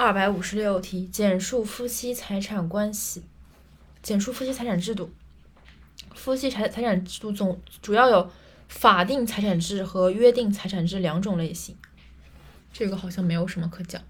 二百五十六题简述夫妻财产关系简述夫妻财产制度。夫妻财财产制度总主要有法定财产制和约定财产制两种类型。这个好像没有什么可讲。